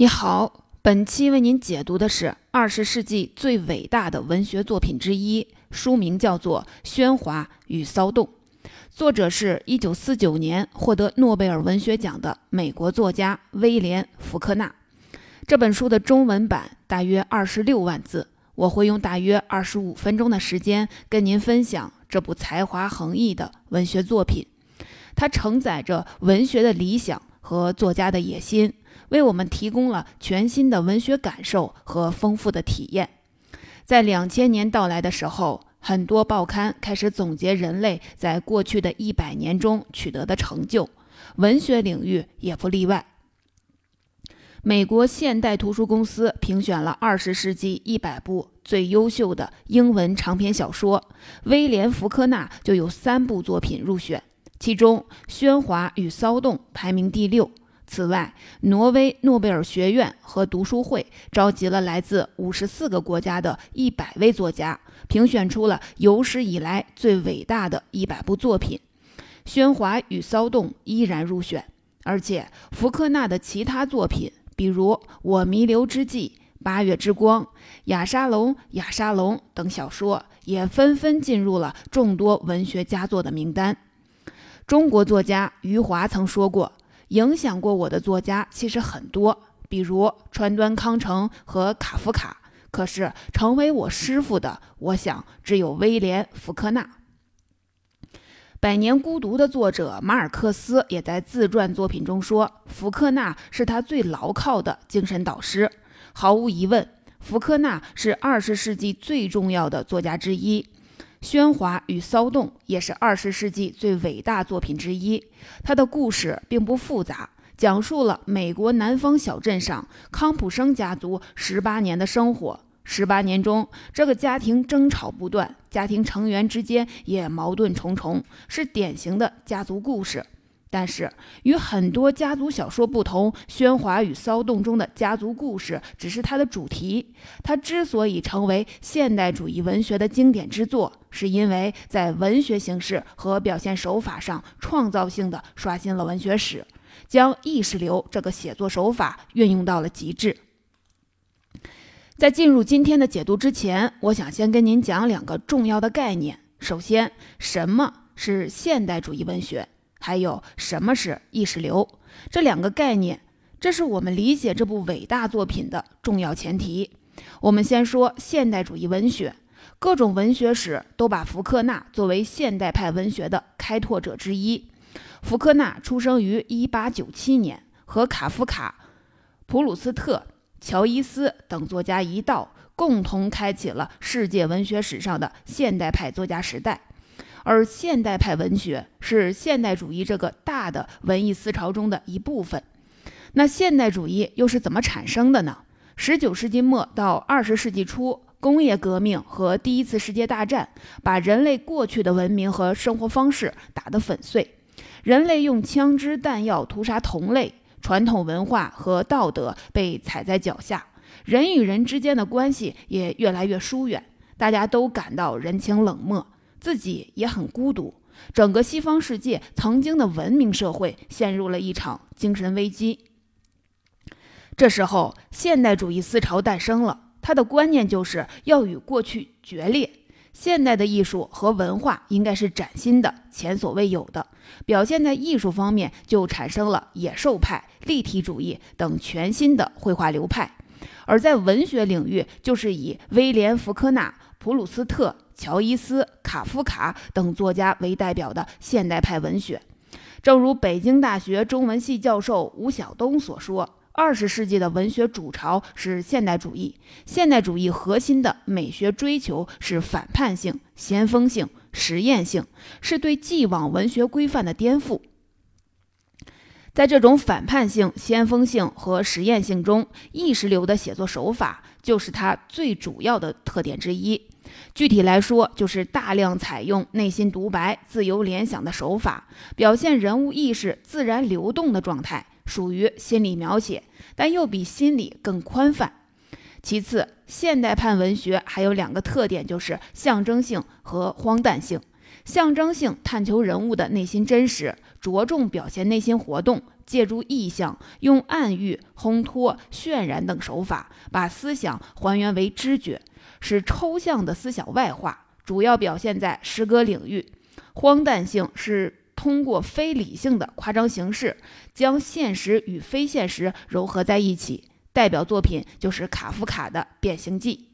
你好，本期为您解读的是二十世纪最伟大的文学作品之一，书名叫做《喧哗与骚动》，作者是一九四九年获得诺贝尔文学奖的美国作家威廉·福克纳。这本书的中文版大约二十六万字，我会用大约二十五分钟的时间跟您分享这部才华横溢的文学作品。它承载着文学的理想和作家的野心。为我们提供了全新的文学感受和丰富的体验。在两千年到来的时候，很多报刊开始总结人类在过去的一百年中取得的成就，文学领域也不例外。美国现代图书公司评选了二十世纪一百部最优秀的英文长篇小说，威廉·福克纳就有三部作品入选，其中《喧哗与骚动》排名第六。此外，挪威诺贝尔学院和读书会召集了来自五十四个国家的一百位作家，评选出了有史以来最伟大的一百部作品，《喧哗与骚动》依然入选。而且，福克纳的其他作品，比如《我弥留之际》《八月之光》《亚沙龙亚沙龙》等小说，也纷纷进入了众多文学佳作的名单。中国作家余华曾说过。影响过我的作家其实很多，比如川端康成和卡夫卡。可是成为我师傅的，我想只有威廉·福克纳。《百年孤独》的作者马尔克斯也在自传作品中说，福克纳是他最牢靠的精神导师。毫无疑问，福克纳是二十世纪最重要的作家之一。喧哗与骚动也是二十世纪最伟大作品之一。它的故事并不复杂，讲述了美国南方小镇上康普生家族十八年的生活。十八年中，这个家庭争吵不断，家庭成员之间也矛盾重重，是典型的家族故事。但是与很多家族小说不同，《喧哗与骚动》中的家族故事只是它的主题。它之所以成为现代主义文学的经典之作，是因为在文学形式和表现手法上创造性的刷新了文学史，将意识流这个写作手法运用到了极致。在进入今天的解读之前，我想先跟您讲两个重要的概念。首先，什么是现代主义文学？还有什么是意识流？这两个概念，这是我们理解这部伟大作品的重要前提。我们先说现代主义文学，各种文学史都把福克纳作为现代派文学的开拓者之一。福克纳出生于1897年，和卡夫卡、普鲁斯特、乔伊斯等作家一道，共同开启了世界文学史上的现代派作家时代。而现代派文学是现代主义这个大的文艺思潮中的一部分。那现代主义又是怎么产生的呢？十九世纪末到二十世纪初，工业革命和第一次世界大战把人类过去的文明和生活方式打得粉碎，人类用枪支弹药屠杀同类，传统文化和道德被踩在脚下，人与人之间的关系也越来越疏远，大家都感到人情冷漠。自己也很孤独，整个西方世界曾经的文明社会陷入了一场精神危机。这时候，现代主义思潮诞生了，它的观念就是要与过去决裂，现代的艺术和文化应该是崭新的、前所未有的。表现在艺术方面，就产生了野兽派、立体主义等全新的绘画流派；而在文学领域，就是以威廉·福克纳、普鲁斯特。乔伊斯、卡夫卡等作家为代表的现代派文学，正如北京大学中文系教授吴晓东所说：“二十世纪的文学主潮是现代主义，现代主义核心的美学追求是反叛性、先锋性、实验性，是对既往文学规范的颠覆。在这种反叛性、先锋性和实验性中，意识流的写作手法就是它最主要的特点之一。”具体来说，就是大量采用内心独白、自由联想的手法，表现人物意识自然流动的状态，属于心理描写，但又比心理更宽泛。其次，现代派文学还有两个特点，就是象征性和荒诞性。象征性探求人物的内心真实，着重表现内心活动，借助意象，用暗喻、烘托、渲染等手法，把思想还原为知觉，是抽象的思想外化。主要表现在诗歌领域。荒诞性是通过非理性的夸张形式，将现实与非现实糅合在一起。代表作品就是卡夫卡的《变形记》。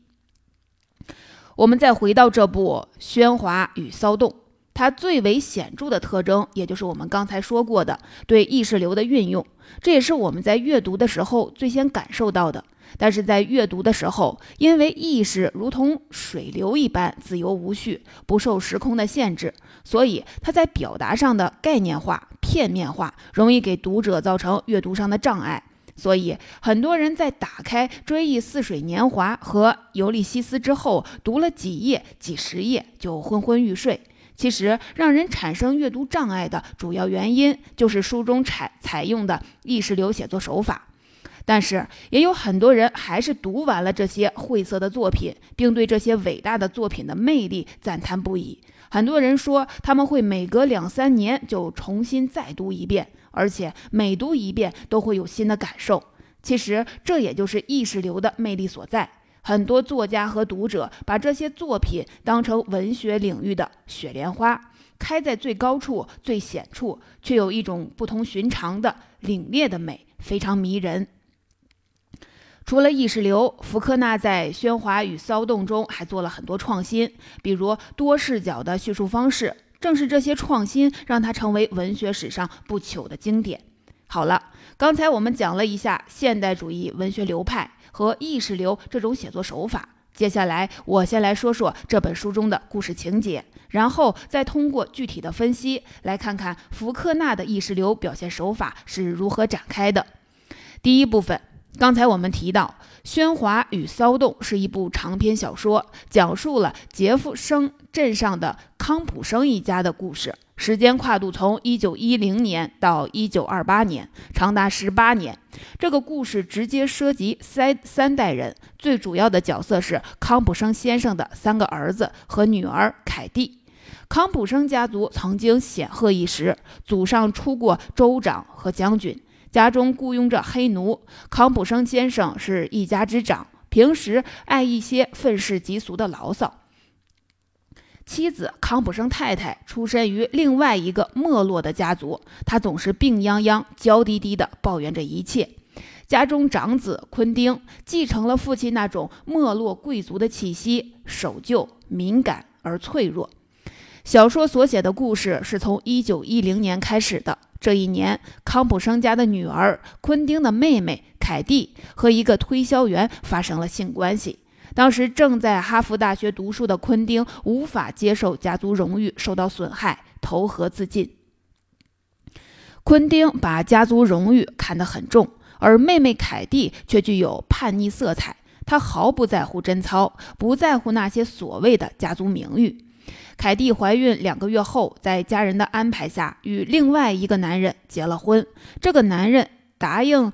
我们再回到这部《喧哗与骚动》。它最为显著的特征，也就是我们刚才说过的对意识流的运用，这也是我们在阅读的时候最先感受到的。但是在阅读的时候，因为意识如同水流一般自由无序，不受时空的限制，所以它在表达上的概念化、片面化，容易给读者造成阅读上的障碍。所以，很多人在打开《追忆似水年华》和《尤利西斯》之后，读了几页、几十页就昏昏欲睡。其实，让人产生阅读障碍的主要原因就是书中采采用的意识流写作手法。但是，也有很多人还是读完了这些晦涩的作品，并对这些伟大的作品的魅力赞叹不已。很多人说，他们会每隔两三年就重新再读一遍，而且每读一遍都会有新的感受。其实，这也就是意识流的魅力所在。很多作家和读者把这些作品当成文学领域的雪莲花，开在最高处、最显处，却有一种不同寻常的凛冽的美，非常迷人。除了意识流，福克纳在《喧哗与骚动》中还做了很多创新，比如多视角的叙述方式。正是这些创新，让他成为文学史上不朽的经典。好了，刚才我们讲了一下现代主义文学流派。和意识流这种写作手法。接下来，我先来说说这本书中的故事情节，然后再通过具体的分析来看看福克纳的意识流表现手法是如何展开的。第一部分，刚才我们提到，《喧哗与骚动》是一部长篇小说，讲述了杰夫生镇上的康普生一家的故事。时间跨度从一九一零年到一九二八年，长达十八年。这个故事直接涉及三三代人，最主要的角色是康普生先生的三个儿子和女儿凯蒂。康普生家族曾经显赫一时，祖上出过州长和将军，家中雇佣着黑奴。康普生先生是一家之长，平时爱一些愤世嫉俗的牢骚。妻子康普生太太出身于另外一个没落的家族，她总是病殃殃、娇滴滴地抱怨着一切。家中长子昆丁继承了父亲那种没落贵族的气息，守旧、敏感而脆弱。小说所写的故事是从1910年开始的。这一年，康普生家的女儿昆丁的妹妹凯蒂和一个推销员发生了性关系。当时正在哈佛大学读书的昆丁无法接受家族荣誉受到损害，投河自尽。昆丁把家族荣誉看得很重，而妹妹凯蒂却具有叛逆色彩。她毫不在乎贞操，不在乎那些所谓的家族名誉。凯蒂怀孕两个月后，在家人的安排下与另外一个男人结了婚。这个男人答应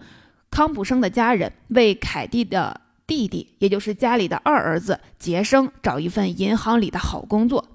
康普生的家人为凯蒂的。弟弟，也就是家里的二儿子杰生，找一份银行里的好工作。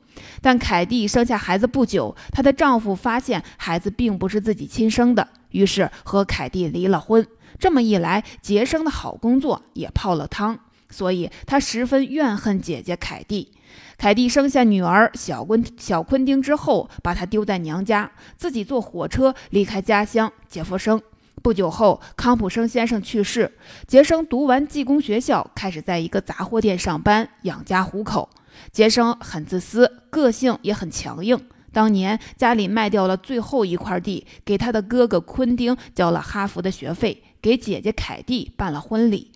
但凯蒂生下孩子不久，她的丈夫发现孩子并不是自己亲生的，于是和凯蒂离了婚。这么一来，杰生的好工作也泡了汤，所以他十分怨恨姐姐凯蒂。凯蒂生下女儿小昆小昆丁之后，把她丢在娘家，自己坐火车离开家乡杰佛生。不久后，康普生先生去世。杰生读完技工学校，开始在一个杂货店上班，养家糊口。杰生很自私，个性也很强硬。当年家里卖掉了最后一块地，给他的哥哥昆丁交了哈佛的学费，给姐姐凯蒂办了婚礼。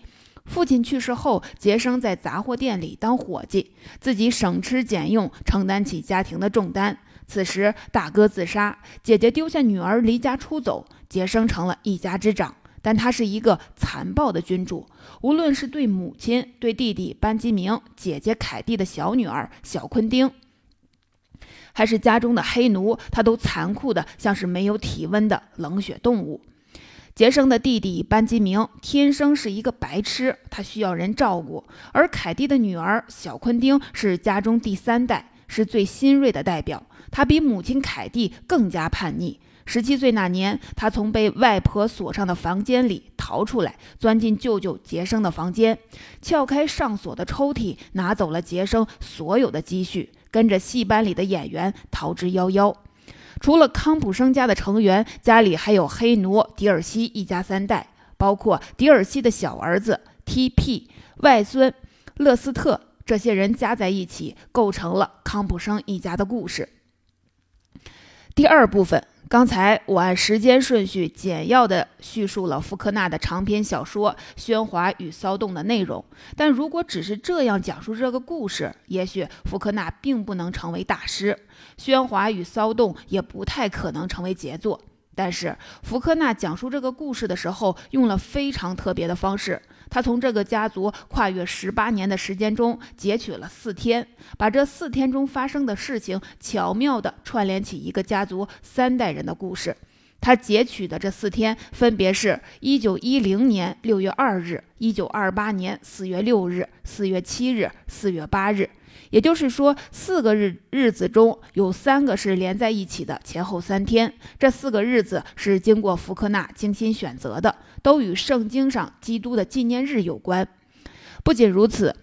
父亲去世后，杰生在杂货店里当伙计，自己省吃俭用，承担起家庭的重担。此时，大哥自杀，姐姐丢下女儿离家出走。杰生成了一家之长，但他是一个残暴的君主。无论是对母亲、对弟弟班吉明、姐姐凯蒂的小女儿小昆丁，还是家中的黑奴，他都残酷的像是没有体温的冷血动物。杰生的弟弟班吉明天生是一个白痴，他需要人照顾；而凯蒂的女儿小昆丁是家中第三代，是最新锐的代表。他比母亲凯蒂更加叛逆。十七岁那年，他从被外婆锁上的房间里逃出来，钻进舅舅杰生的房间，撬开上锁的抽屉，拿走了杰生所有的积蓄，跟着戏班里的演员逃之夭夭。除了康普生家的成员，家里还有黑奴迪尔西一家三代，包括迪尔西的小儿子 T.P、外孙勒斯特，这些人加在一起，构成了康普生一家的故事。第二部分。刚才我按时间顺序简要的叙述了福克纳的长篇小说《喧哗与骚动》的内容，但如果只是这样讲述这个故事，也许福克纳并不能成为大师，《喧哗与骚动》也不太可能成为杰作。但是福克纳讲述这个故事的时候，用了非常特别的方式。他从这个家族跨越十八年的时间中截取了四天，把这四天中发生的事情巧妙地串联起一个家族三代人的故事。他截取的这四天分别是一九一零年六月二日、一九二八年四月六日、四月七日、四月八日。也就是说，四个日日子中有三个是连在一起的，前后三天。这四个日子是经过福克纳精心选择的，都与圣经上基督的纪念日有关。不仅如此，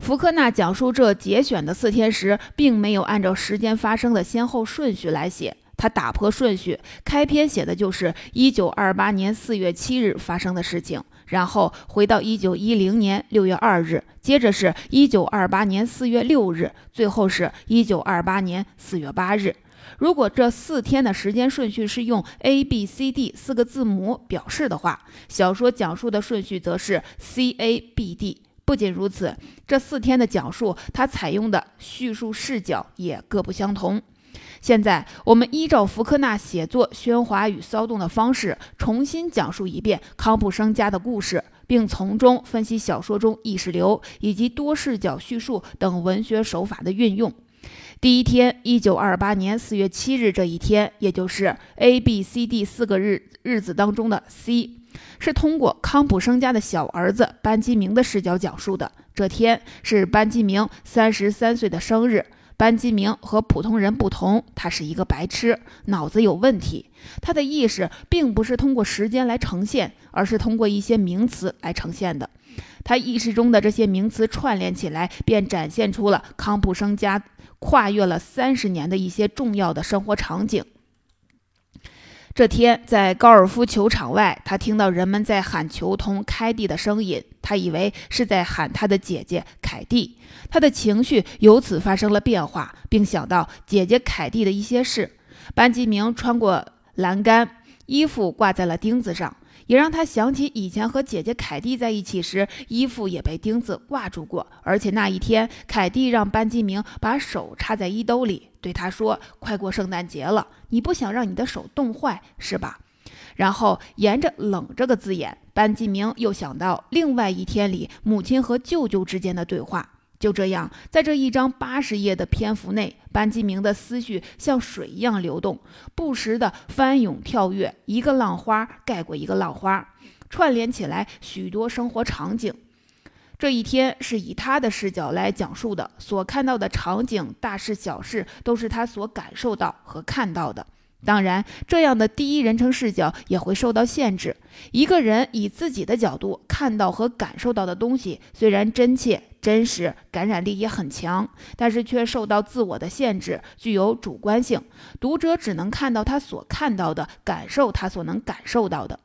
福克纳讲述这节选的四天时，并没有按照时间发生的先后顺序来写，他打破顺序，开篇写的就是一九二八年四月七日发生的事情。然后回到一九一零年六月二日，接着是一九二八年四月六日，最后是一九二八年四月八日。如果这四天的时间顺序是用 A B C D 四个字母表示的话，小说讲述的顺序则是 C A B D。不仅如此，这四天的讲述，它采用的叙述视角也各不相同。现在，我们依照福克纳写作《喧哗与骚动》的方式，重新讲述一遍康普生家的故事，并从中分析小说中意识流以及多视角叙述等文学手法的运用。第一天，一九二八年四月七日这一天，也就是 A、B、C、D 四个日日子当中的 C，是通过康普生家的小儿子班基明的视角讲述的。这天是班基明三十三岁的生日。班基明和普通人不同，他是一个白痴，脑子有问题。他的意识并不是通过时间来呈现，而是通过一些名词来呈现的。他意识中的这些名词串联起来，便展现出了康普生家跨越了三十年的一些重要的生活场景。这天，在高尔夫球场外，他听到人们在喊球童凯蒂的声音。他以为是在喊他的姐姐凯蒂，他的情绪由此发生了变化，并想到姐姐凯蒂的一些事。班吉明穿过栏杆，衣服挂在了钉子上，也让他想起以前和姐姐凯蒂在一起时，衣服也被钉子挂住过。而且那一天，凯蒂让班吉明把手插在衣兜里。对他说：“快过圣诞节了，你不想让你的手冻坏是吧？”然后沿着“冷”这个字眼，班继明又想到另外一天里母亲和舅舅之间的对话。就这样，在这一张八十页的篇幅内，班继明的思绪像水一样流动，不时的翻涌跳跃，一个浪花盖过一个浪花，串联起来许多生活场景。这一天是以他的视角来讲述的，所看到的场景、大事小事，都是他所感受到和看到的。当然，这样的第一人称视角也会受到限制。一个人以自己的角度看到和感受到的东西，虽然真切、真实，感染力也很强，但是却受到自我的限制，具有主观性。读者只能看到他所看到的，感受他所能感受到的。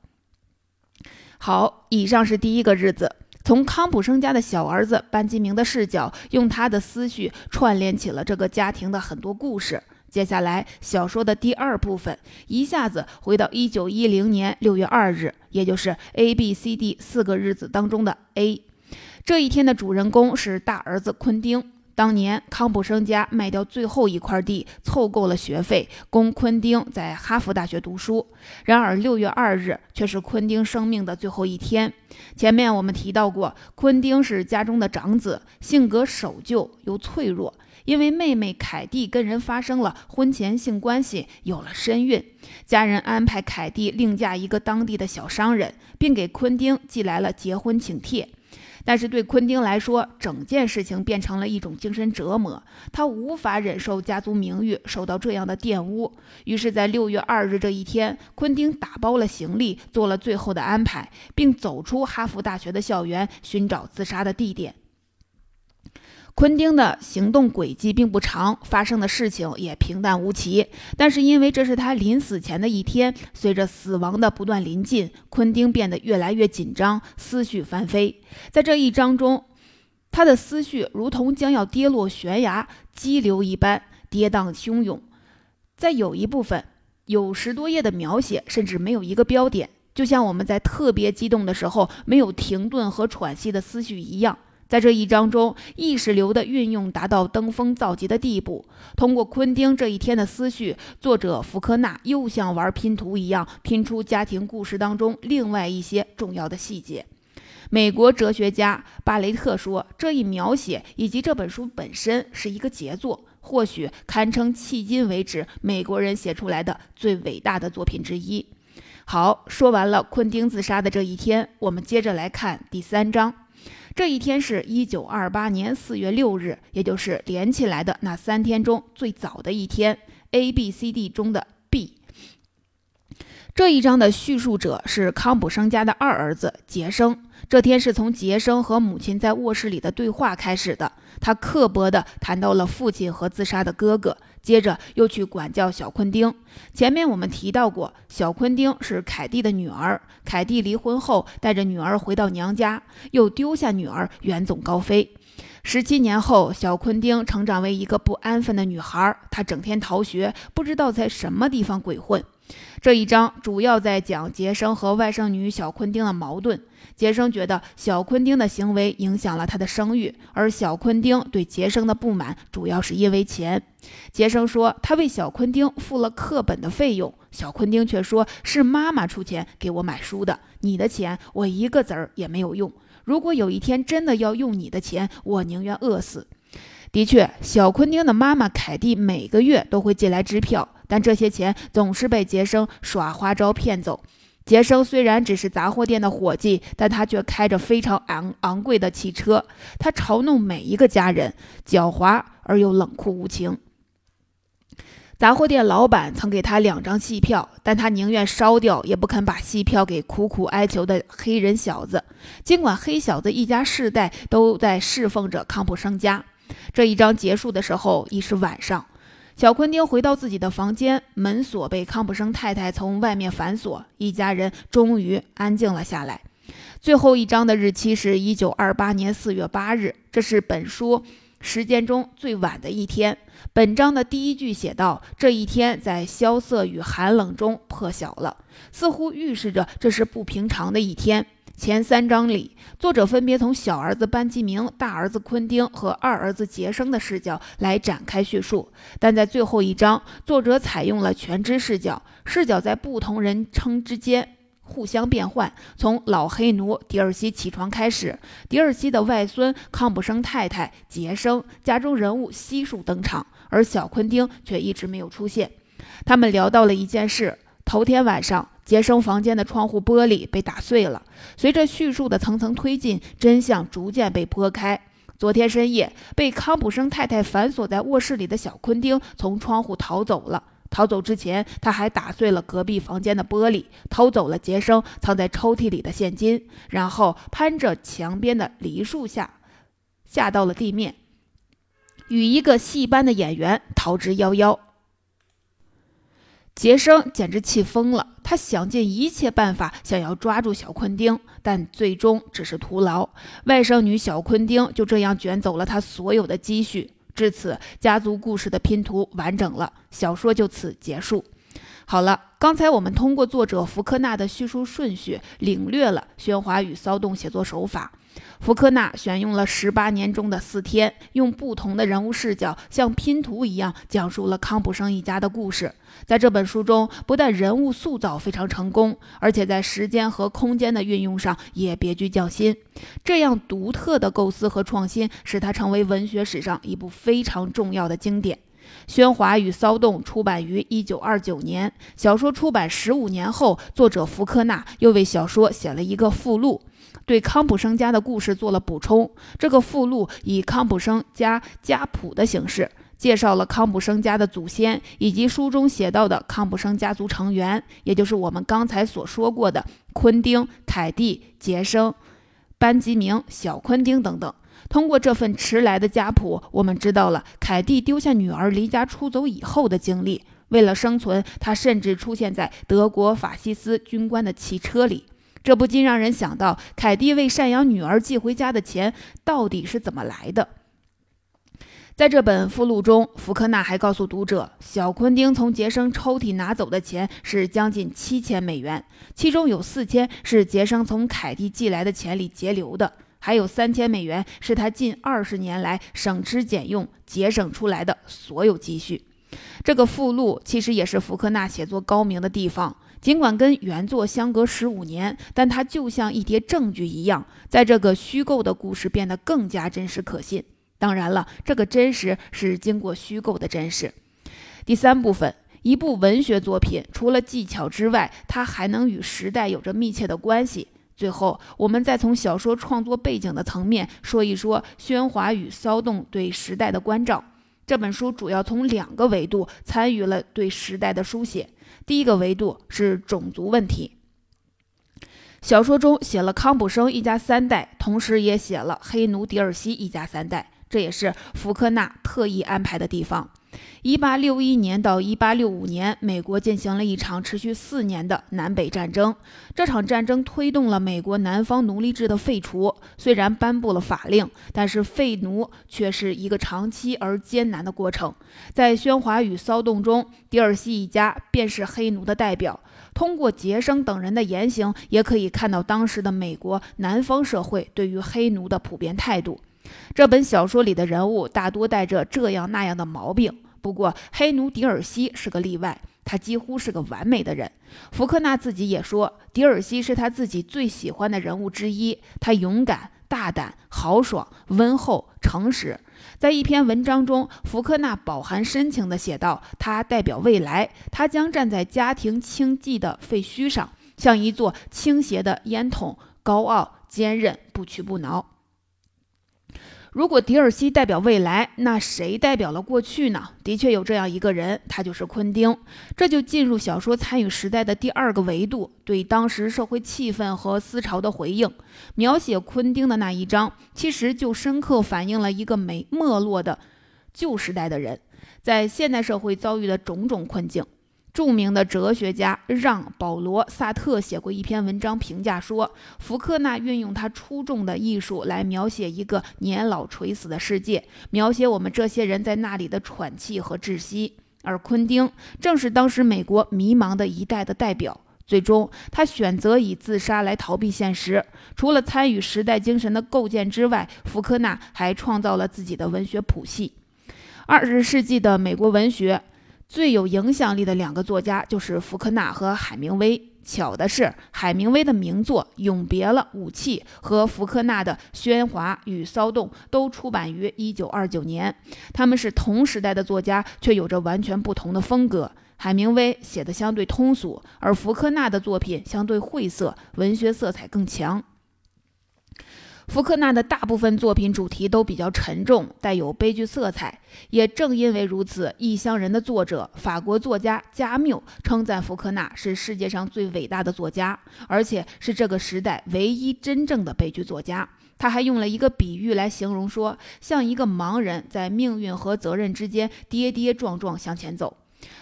好，以上是第一个日子。从康普生家的小儿子班吉明的视角，用他的思绪串联起了这个家庭的很多故事。接下来，小说的第二部分一下子回到一九一零年六月二日，也就是 A、B、C、D 四个日子当中的 A。这一天的主人公是大儿子昆丁。当年康普生家卖掉最后一块地，凑够了学费，供昆丁在哈佛大学读书。然而六月二日却是昆丁生命的最后一天。前面我们提到过，昆丁是家中的长子，性格守旧又脆弱。因为妹妹凯蒂跟人发生了婚前性关系，有了身孕，家人安排凯蒂另嫁一个当地的小商人，并给昆丁寄来了结婚请帖。但是对昆汀来说，整件事情变成了一种精神折磨，他无法忍受家族名誉受到这样的玷污。于是，在六月二日这一天，昆汀打包了行李，做了最后的安排，并走出哈佛大学的校园，寻找自杀的地点。昆汀的行动轨迹并不长，发生的事情也平淡无奇。但是因为这是他临死前的一天，随着死亡的不断临近，昆汀变得越来越紧张，思绪翻飞。在这一章中，他的思绪如同将要跌落悬崖激流一般跌宕汹涌。在有一部分有十多页的描写，甚至没有一个标点，就像我们在特别激动的时候没有停顿和喘息的思绪一样。在这一章中，意识流的运用达到登峰造极的地步。通过昆汀这一天的思绪，作者福克纳又像玩拼图一样拼出家庭故事当中另外一些重要的细节。美国哲学家巴雷特说：“这一描写以及这本书本身是一个杰作，或许堪称迄今为止美国人写出来的最伟大的作品之一。”好，说完了昆汀自杀的这一天，我们接着来看第三章。这一天是一九二八年四月六日，也就是连起来的那三天中最早的一天。A、B、C、D 中的 B。这一章的叙述者是康普生家的二儿子杰生。这天是从杰生和母亲在卧室里的对话开始的。他刻薄地谈到了父亲和自杀的哥哥。接着又去管教小昆丁。前面我们提到过，小昆丁是凯蒂的女儿。凯蒂离婚后，带着女儿回到娘家，又丢下女儿远走高飞。十七年后，小昆丁成长为一个不安分的女孩，她整天逃学，不知道在什么地方鬼混。这一章主要在讲杰生和外甥女小昆丁的矛盾。杰生觉得小昆丁的行为影响了他的声誉，而小昆丁对杰生的不满主要是因为钱。杰生说他为小昆丁付了课本的费用，小昆丁却说是妈妈出钱给我买书的，你的钱我一个子儿也没有用。如果有一天真的要用你的钱，我宁愿饿死。的确，小昆汀的妈妈凯蒂每个月都会寄来支票，但这些钱总是被杰生耍花招骗走。杰生虽然只是杂货店的伙计，但他却开着非常昂昂贵的汽车。他嘲弄每一个家人，狡猾而又冷酷无情。杂货店老板曾给他两张戏票，但他宁愿烧掉，也不肯把戏票给苦苦哀求的黑人小子。尽管黑小子一家世代都在侍奉着康普生家。这一章结束的时候已是晚上，小昆丁回到自己的房间，门锁被康普生太太从外面反锁，一家人终于安静了下来。最后一章的日期是一九二八年四月八日，这是本书时间中最晚的一天。本章的第一句写道：“这一天在萧瑟与寒冷中破晓了”，似乎预示着这是不平常的一天。前三章里，作者分别从小儿子班基明、大儿子昆汀和二儿子杰生的视角来展开叙述，但在最后一章，作者采用了全知视角，视角在不同人称之间互相变换。从老黑奴迪尔西起床开始，迪尔西的外孙康普生太太杰生家中人物悉数登场，而小昆丁却一直没有出现。他们聊到了一件事：头天晚上。杰生房间的窗户玻璃被打碎了。随着叙述的层层推进，真相逐渐被拨开。昨天深夜，被康普生太太反锁在卧室里的小昆丁从窗户逃走了。逃走之前，他还打碎了隔壁房间的玻璃，偷走了杰生藏在抽屉里的现金，然后攀着墙边的梨树下，下到了地面，与一个戏班的演员逃之夭夭。杰生简直气疯了，他想尽一切办法想要抓住小昆丁，但最终只是徒劳。外甥女小昆丁就这样卷走了他所有的积蓄。至此，家族故事的拼图完整了，小说就此结束。好了，刚才我们通过作者福克纳的叙述顺序，领略了喧哗与骚动写作手法。福克纳选用了十八年中的四天，用不同的人物视角，像拼图一样讲述了康普生一家的故事。在这本书中，不但人物塑造非常成功，而且在时间和空间的运用上也别具匠心。这样独特的构思和创新，使它成为文学史上一部非常重要的经典。《喧哗与骚动》出版于一九二九年。小说出版十五年后，作者福克纳又为小说写了一个附录，对康普生家的故事做了补充。这个附录以康普生家家谱的形式，介绍了康普生家的祖先以及书中写到的康普生家族成员，也就是我们刚才所说过的昆汀、凯蒂、杰生、班吉明、小昆汀等等。通过这份迟来的家谱，我们知道了凯蒂丢下女儿离家出走以后的经历。为了生存，他甚至出现在德国法西斯军官的汽车里。这不禁让人想到，凯蒂为赡养女儿寄回家的钱到底是怎么来的？在这本附录中，福克纳还告诉读者，小昆丁从杰生抽屉拿走的钱是将近七千美元，其中有四千是杰生从凯蒂寄来的钱里节流的。还有三千美元是他近二十年来省吃俭用节省出来的所有积蓄。这个附录其实也是福克纳写作高明的地方。尽管跟原作相隔十五年，但它就像一叠证据一样，在这个虚构的故事变得更加真实可信。当然了，这个真实是经过虚构的真实。第三部分，一部文学作品除了技巧之外，它还能与时代有着密切的关系。最后，我们再从小说创作背景的层面说一说《喧哗与骚动》对时代的关照。这本书主要从两个维度参与了对时代的书写。第一个维度是种族问题。小说中写了康普生一家三代，同时也写了黑奴迪尔西一家三代，这也是福克纳特意安排的地方。一八六一年到一八六五年，美国进行了一场持续四年的南北战争。这场战争推动了美国南方奴隶制的废除。虽然颁布了法令，但是废奴却是一个长期而艰难的过程。在喧哗与骚动中，迪尔西一家便是黑奴的代表。通过杰生等人的言行，也可以看到当时的美国南方社会对于黑奴的普遍态度。这本小说里的人物大多带着这样那样的毛病。不过，黑奴迪尔西是个例外，他几乎是个完美的人。福克纳自己也说，迪尔西是他自己最喜欢的人物之一。他勇敢、大胆、豪爽、温厚、诚实。在一篇文章中，福克纳饱含深情地写道：“他代表未来，他将站在家庭清寂的废墟上，像一座倾斜的烟筒，高傲、坚韧、不屈不挠。”如果迪尔西代表未来，那谁代表了过去呢？的确有这样一个人，他就是昆汀。这就进入小说参与时代的第二个维度，对当时社会气氛和思潮的回应。描写昆汀的那一章，其实就深刻反映了一个没没落的旧时代的人，在现代社会遭遇的种种困境。著名的哲学家让·保罗·萨特写过一篇文章，评价说，福克纳运用他出众的艺术来描写一个年老垂死的世界，描写我们这些人在那里的喘气和窒息。而昆汀正是当时美国迷茫的一代的代表。最终，他选择以自杀来逃避现实。除了参与时代精神的构建之外，福克纳还创造了自己的文学谱系。二十世纪的美国文学。最有影响力的两个作家就是福克纳和海明威。巧的是，海明威的名作《永别了，武器》和福克纳的《喧哗与骚动》都出版于1929年。他们是同时代的作家，却有着完全不同的风格。海明威写的相对通俗，而福克纳的作品相对晦涩，文学色彩更强。福克纳的大部分作品主题都比较沉重，带有悲剧色彩。也正因为如此，《异乡人》的作者法国作家加缪称赞福克纳是世界上最伟大的作家，而且是这个时代唯一真正的悲剧作家。他还用了一个比喻来形容，说像一个盲人在命运和责任之间跌跌撞撞向前走。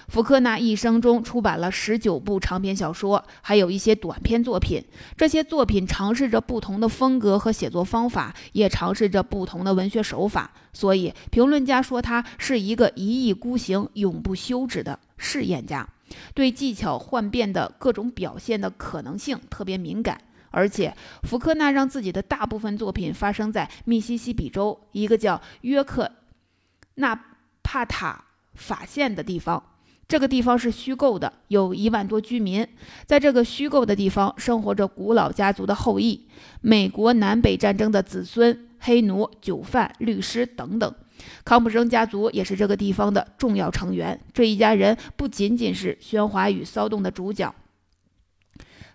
福克纳一生中出版了十九部长篇小说，还有一些短篇作品。这些作品尝试着不同的风格和写作方法，也尝试着不同的文学手法。所以，评论家说他是一个一意孤行、永不休止的试验家，对技巧幻变的各种表现的可能性特别敏感。而且，福克纳让自己的大部分作品发生在密西西比州一个叫约克纳帕塔。法县的地方，这个地方是虚构的，有一万多居民。在这个虚构的地方，生活着古老家族的后裔，美国南北战争的子孙、黑奴、酒贩、律师等等。康普生家族也是这个地方的重要成员。这一家人不仅仅是喧哗与骚动的主角。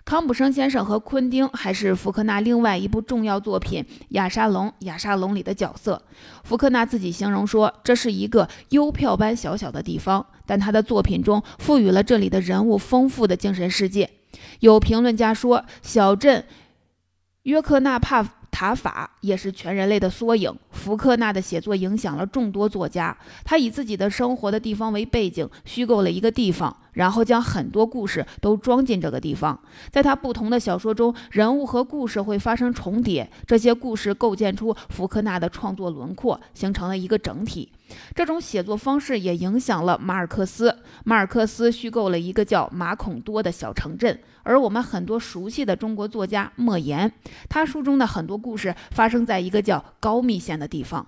康普生先生和昆汀还是福克纳另外一部重要作品《亚沙龙》《亚沙龙》里的角色。福克纳自己形容说，这是一个邮票般小小的地方，但他的作品中赋予了这里的人物丰富的精神世界。有评论家说，小镇约克纳帕。塔法也是全人类的缩影。福克纳的写作影响了众多作家。他以自己的生活的地方为背景，虚构了一个地方，然后将很多故事都装进这个地方。在他不同的小说中，人物和故事会发生重叠，这些故事构建出福克纳的创作轮廓，形成了一个整体。这种写作方式也影响了马尔克斯。马尔克斯虚构了一个叫马孔多的小城镇，而我们很多熟悉的中国作家莫言，他书中的很多故事发生在一个叫高密县的地方。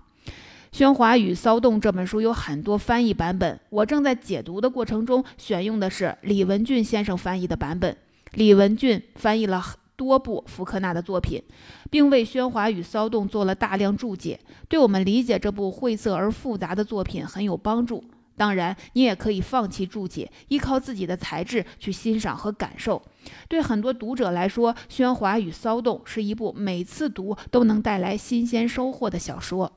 《喧哗与骚动》这本书有很多翻译版本，我正在解读的过程中选用的是李文俊先生翻译的版本。李文俊翻译了。多部福克纳的作品，并为《喧哗与骚动》做了大量注解，对我们理解这部晦涩而复杂的作品很有帮助。当然，你也可以放弃注解，依靠自己的才智去欣赏和感受。对很多读者来说，《喧哗与骚动》是一部每次读都能带来新鲜收获的小说。